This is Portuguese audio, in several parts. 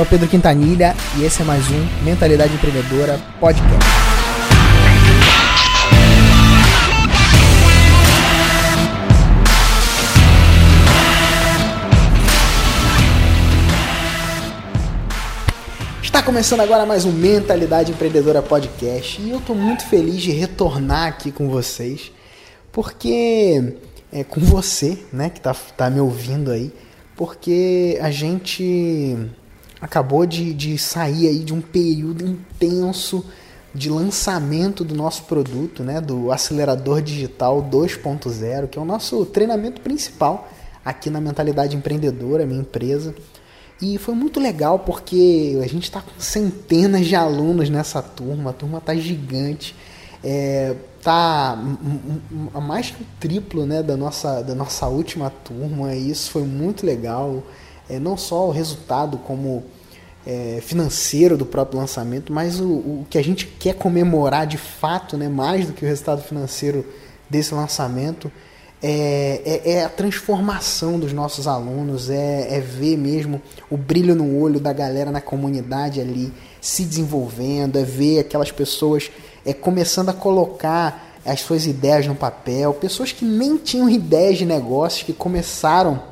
É o Pedro Quintanilha e esse é mais um Mentalidade Empreendedora Podcast. Está começando agora mais um Mentalidade Empreendedora Podcast e eu estou muito feliz de retornar aqui com vocês, porque é com você, né, que está tá me ouvindo aí, porque a gente acabou de, de sair aí de um período intenso de lançamento do nosso produto, né, do acelerador digital 2.0, que é o nosso treinamento principal aqui na mentalidade empreendedora, minha empresa. E foi muito legal porque a gente está com centenas de alunos nessa turma, a turma está gigante, é, tá mais que o triplo né, da, nossa, da nossa última turma, e isso foi muito legal. É, não só o resultado como é, financeiro do próprio lançamento, mas o, o que a gente quer comemorar de fato, né, mais do que o resultado financeiro desse lançamento, é, é, é, a transformação dos nossos alunos, é, é, ver mesmo o brilho no olho da galera na comunidade ali se desenvolvendo, é ver aquelas pessoas é, começando a colocar as suas ideias no papel, pessoas que nem tinham ideias de negócios, que começaram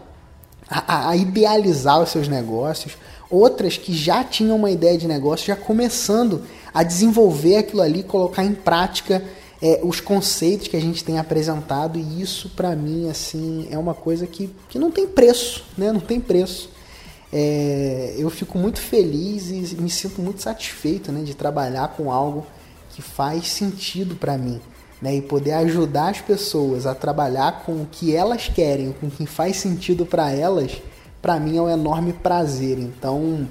a, a idealizar os seus negócios, outras que já tinham uma ideia de negócio, já começando a desenvolver aquilo ali, colocar em prática é, os conceitos que a gente tem apresentado e isso para mim assim é uma coisa que, que não tem preço, né? Não tem preço. É, eu fico muito feliz e me sinto muito satisfeito né, de trabalhar com algo que faz sentido para mim. Né, e poder ajudar as pessoas a trabalhar com o que elas querem, com o que faz sentido para elas, para mim é um enorme prazer. Então,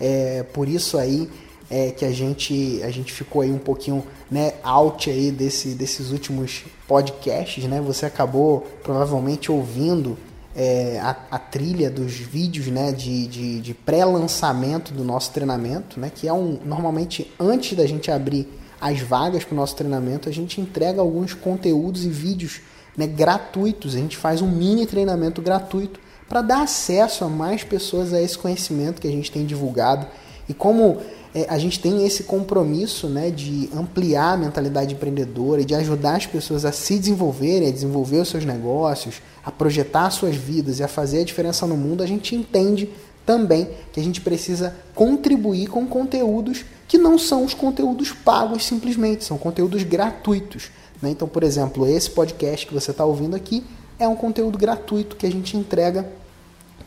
é, por isso aí é, que a gente, a gente ficou aí um pouquinho né, out aí desse, desses últimos podcasts, né? Você acabou provavelmente ouvindo é, a, a, trilha dos vídeos né, de, de, de pré-lançamento do nosso treinamento, né? Que é um normalmente antes da gente abrir as vagas para o nosso treinamento, a gente entrega alguns conteúdos e vídeos né, gratuitos. A gente faz um mini treinamento gratuito para dar acesso a mais pessoas a esse conhecimento que a gente tem divulgado. E como é, a gente tem esse compromisso né, de ampliar a mentalidade empreendedora e de ajudar as pessoas a se desenvolverem, a desenvolver os seus negócios, a projetar suas vidas e a fazer a diferença no mundo, a gente entende também que a gente precisa contribuir com conteúdos que não são os conteúdos pagos simplesmente, são conteúdos gratuitos. Né? Então, por exemplo, esse podcast que você está ouvindo aqui é um conteúdo gratuito que a gente entrega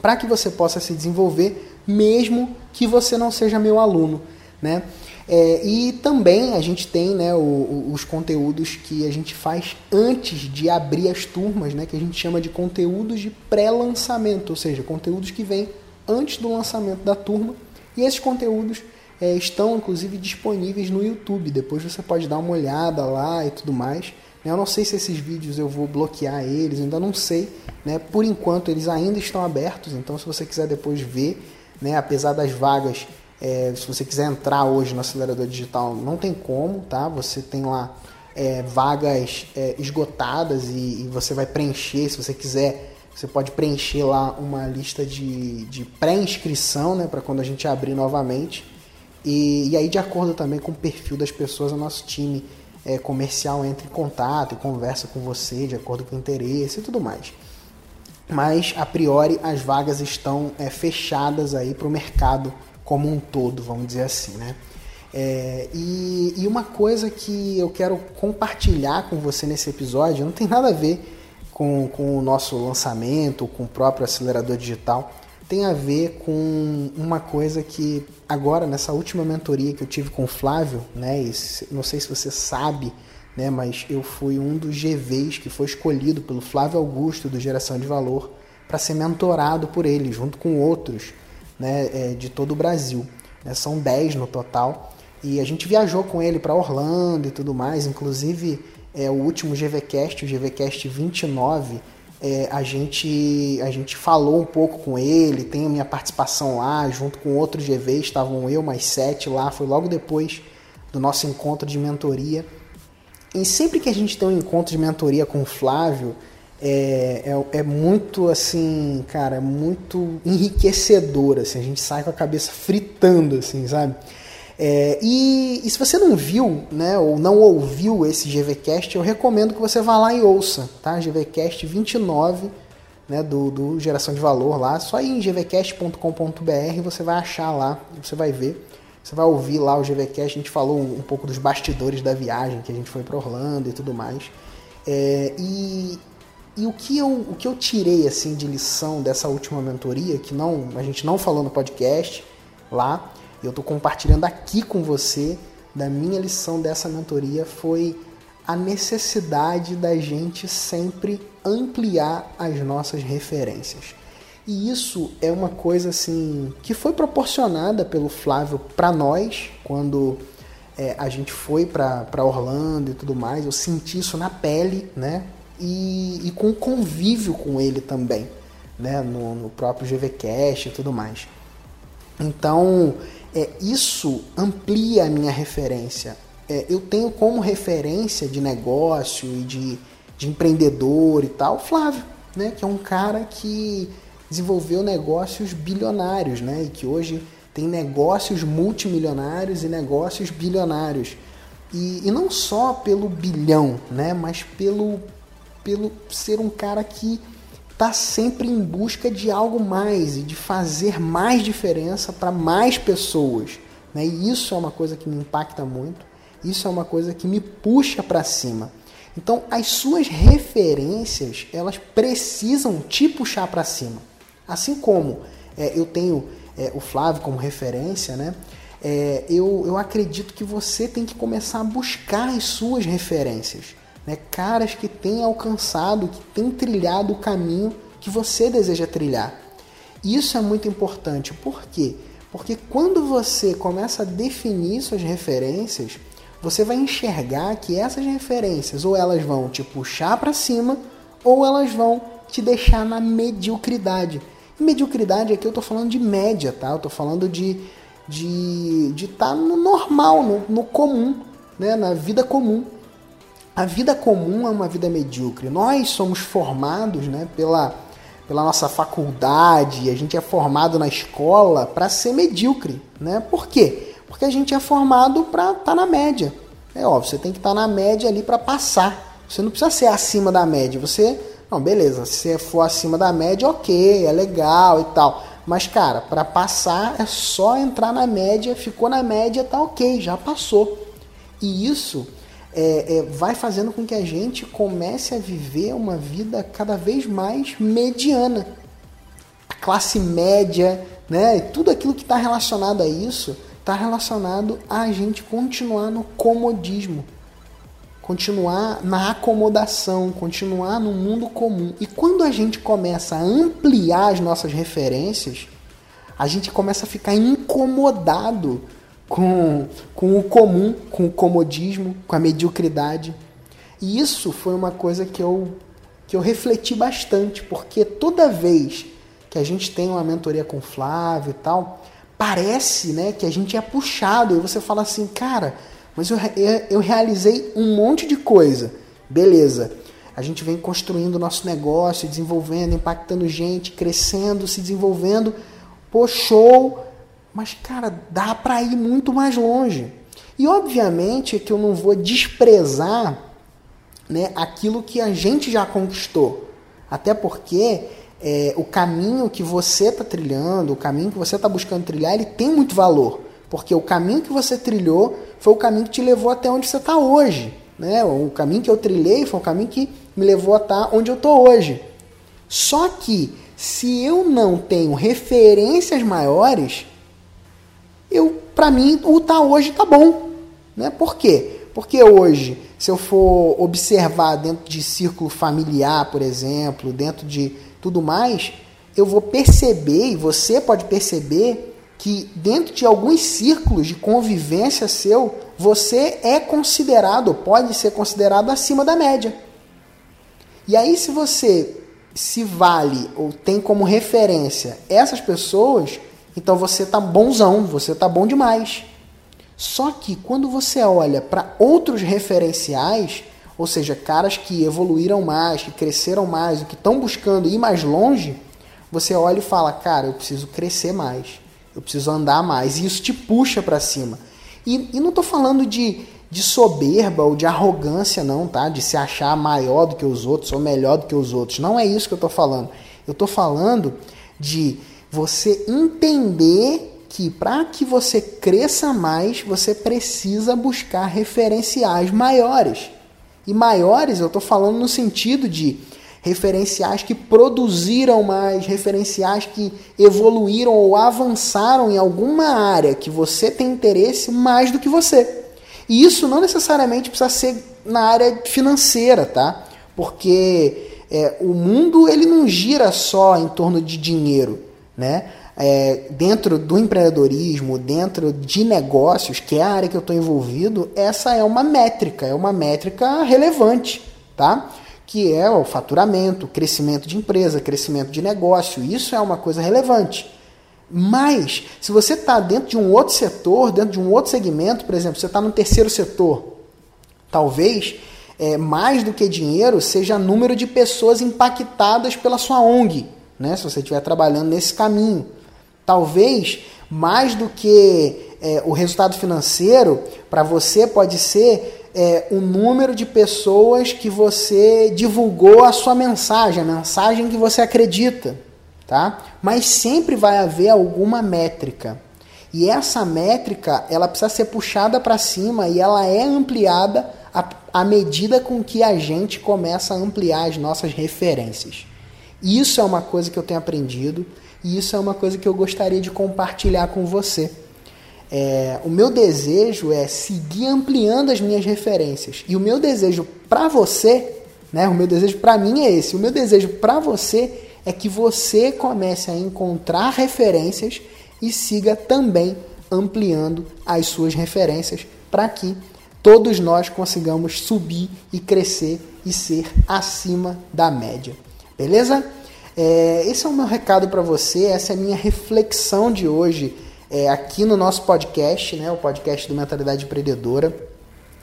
para que você possa se desenvolver, mesmo que você não seja meu aluno. Né? É, e também a gente tem né, o, o, os conteúdos que a gente faz antes de abrir as turmas, né, que a gente chama de conteúdos de pré-lançamento, ou seja, conteúdos que vêm antes do lançamento da turma. E esses conteúdos é, estão inclusive disponíveis no YouTube. Depois você pode dar uma olhada lá e tudo mais. Eu não sei se esses vídeos eu vou bloquear eles, ainda não sei. Né? Por enquanto eles ainda estão abertos, então se você quiser depois ver, né, apesar das vagas, é, se você quiser entrar hoje no acelerador digital, não tem como, tá? Você tem lá é, vagas é, esgotadas e, e, você vai preencher, se você quiser, você pode preencher lá uma lista de, de pré-inscrição, né, para quando a gente abrir novamente. E, e aí, de acordo também com o perfil das pessoas, o nosso time é, comercial entra em contato e conversa com você de acordo com o interesse e tudo mais. Mas a priori as vagas estão é, fechadas aí para o mercado como um todo, vamos dizer assim, né? É, e, e, uma coisa que eu quero compartilhar com você nesse episódio não tem nada a ver com, com o nosso lançamento, com o próprio acelerador digital, tem a ver com uma coisa que agora nessa última mentoria que eu tive com o Flávio, né, não sei se você sabe, né, mas eu fui um dos GVs que foi escolhido pelo Flávio Augusto do Geração de Valor para ser mentorado por ele, junto com outros né, é, de todo o Brasil. Né, são 10 no total. E a gente viajou com ele para Orlando e tudo mais, inclusive é, o último GVCast, o GVCast 29, é, a, gente, a gente falou um pouco com ele, tem a minha participação lá, junto com outros GVs, estavam eu mais sete lá, foi logo depois do nosso encontro de mentoria. E sempre que a gente tem um encontro de mentoria com o Flávio, é, é, é, muito assim, cara, é muito enriquecedor, assim, a gente sai com a cabeça fritando, assim, sabe? É, e, e, se você não viu, né, ou não ouviu esse GVCast, eu recomendo que você vá lá e ouça, tá? GVCast 29, né, do, do Geração de Valor lá, só ir em gvcast.com.br você vai achar lá, você vai ver. Você vai ouvir lá o GVCast, a gente falou um, pouco dos bastidores da viagem, que a gente foi para Orlando e tudo mais. É, e, e o que, eu, o que eu tirei assim de lição dessa última mentoria, que não a gente não falou no podcast lá, eu estou compartilhando aqui com você da minha lição dessa mentoria foi a necessidade da gente sempre ampliar as nossas referências. E isso é uma coisa assim que foi proporcionada pelo Flávio para nós quando é, a gente foi para Orlando e tudo mais. Eu senti isso na pele, né? e, e com convívio com ele também, né? no, no próprio GVCast e tudo mais. Então, é, isso amplia a minha referência. É, eu tenho como referência de negócio e de, de empreendedor e tal, Flávio, né? que é um cara que desenvolveu negócios bilionários, né? E que hoje tem negócios multimilionários e negócios bilionários. E, e não só pelo bilhão, né? Mas pelo pelo ser um cara que está sempre em busca de algo mais e de fazer mais diferença para mais pessoas. Né? E isso é uma coisa que me impacta muito, isso é uma coisa que me puxa para cima. Então, as suas referências, elas precisam te puxar para cima. Assim como é, eu tenho é, o Flávio como referência, né? É, eu, eu acredito que você tem que começar a buscar as suas referências né? caras que têm alcançado, que têm trilhado o caminho que você deseja trilhar. Isso é muito importante. Por quê? Porque quando você começa a definir suas referências, você vai enxergar que essas referências ou elas vão te puxar para cima ou elas vão te deixar na mediocridade. E mediocridade aqui eu estou falando de média, tá? Eu estou falando de de de estar tá no normal, no, no comum, né? Na vida comum. A vida comum é uma vida medíocre. Nós somos formados né, pela, pela nossa faculdade, a gente é formado na escola para ser medíocre. Né? Por quê? Porque a gente é formado para estar tá na média. É óbvio, você tem que estar tá na média ali para passar. Você não precisa ser acima da média. Você, não, beleza, se você for acima da média, ok, é legal e tal. Mas, cara, para passar é só entrar na média, ficou na média, tá ok, já passou. E isso é, é, vai fazendo com que a gente comece a viver uma vida cada vez mais mediana. A classe média, né? tudo aquilo que está relacionado a isso está relacionado a gente continuar no comodismo, continuar na acomodação, continuar no mundo comum. E quando a gente começa a ampliar as nossas referências, a gente começa a ficar incomodado com, com o comum, com o comodismo, com a mediocridade. E isso foi uma coisa que eu, que eu refleti bastante, porque toda vez que a gente tem uma mentoria com o Flávio e tal, parece né, que a gente é puxado. E você fala assim, cara, mas eu, eu realizei um monte de coisa. Beleza. A gente vem construindo o nosso negócio, desenvolvendo, impactando gente, crescendo, se desenvolvendo. Pô, show! Mas, cara, dá para ir muito mais longe. E obviamente que eu não vou desprezar né, aquilo que a gente já conquistou. Até porque é, o caminho que você está trilhando, o caminho que você está buscando trilhar, ele tem muito valor. Porque o caminho que você trilhou foi o caminho que te levou até onde você está hoje. Né? O caminho que eu trilhei foi o caminho que me levou a estar tá onde eu estou hoje. Só que se eu não tenho referências maiores, eu para mim o tá hoje tá bom, né? Por quê? Porque hoje, se eu for observar dentro de círculo familiar, por exemplo, dentro de tudo mais, eu vou perceber e você pode perceber que dentro de alguns círculos de convivência seu, você é considerado, pode ser considerado acima da média. E aí se você se vale ou tem como referência essas pessoas, então você tá bonzão, você tá bom demais. Só que quando você olha para outros referenciais, ou seja, caras que evoluíram mais, que cresceram mais, que estão buscando ir mais longe, você olha e fala, cara, eu preciso crescer mais, eu preciso andar mais, e isso te puxa para cima. E, e não estou falando de, de soberba ou de arrogância, não, tá? De se achar maior do que os outros ou melhor do que os outros. Não é isso que eu estou falando. Eu estou falando de você entender que para que você cresça mais, você precisa buscar referenciais maiores. E maiores, eu estou falando no sentido de referenciais que produziram mais, referenciais que evoluíram ou avançaram em alguma área que você tem interesse mais do que você. E isso não necessariamente precisa ser na área financeira, tá? Porque é, o mundo ele não gira só em torno de dinheiro, né? é, dentro do empreendedorismo, dentro de negócios, que é a área que eu estou envolvido, essa é uma métrica, é uma métrica relevante, tá? Que é o faturamento, crescimento de empresa, crescimento de negócio. Isso é uma coisa relevante. Mas, se você está dentro de um outro setor, dentro de um outro segmento, por exemplo, você está no terceiro setor, talvez é, mais do que dinheiro seja número de pessoas impactadas pela sua ONG, né? Se você estiver trabalhando nesse caminho. Talvez mais do que é, o resultado financeiro, para você pode ser é, o número de pessoas que você divulgou a sua mensagem, a mensagem que você acredita, tá? Mas sempre vai haver alguma métrica. E essa métrica, ela precisa ser puxada para cima e ela é ampliada à medida com que a gente começa a ampliar as nossas referências. Isso é uma coisa que eu tenho aprendido. E isso é uma coisa que eu gostaria de compartilhar com você. É, o meu desejo é seguir ampliando as minhas referências. E o meu desejo para você, né, o meu desejo para mim é esse. O meu desejo para você é que você comece a encontrar referências e siga também ampliando as suas referências para que todos nós consigamos subir e crescer e ser acima da média. Beleza? É, esse é o meu recado para você, essa é a minha reflexão de hoje é, aqui no nosso podcast, né, o podcast do Mentalidade Empreendedora.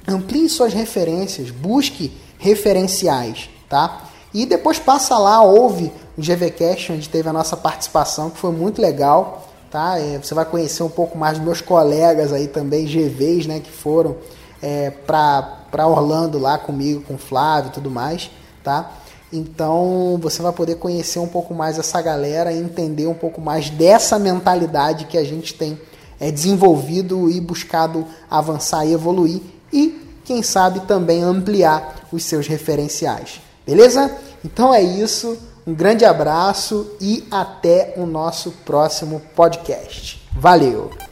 Amplie suas referências, busque referenciais, tá? E depois passa lá, ouve o GVCast, onde teve a nossa participação, que foi muito legal, tá? É, você vai conhecer um pouco mais dos meus colegas aí também, GVs, né, que foram é, para Orlando lá comigo, com o Flávio e tudo mais, tá? Então você vai poder conhecer um pouco mais essa galera e entender um pouco mais dessa mentalidade que a gente tem é, desenvolvido e buscado avançar e evoluir e, quem sabe, também ampliar os seus referenciais. Beleza? Então é isso. Um grande abraço e até o nosso próximo podcast. Valeu!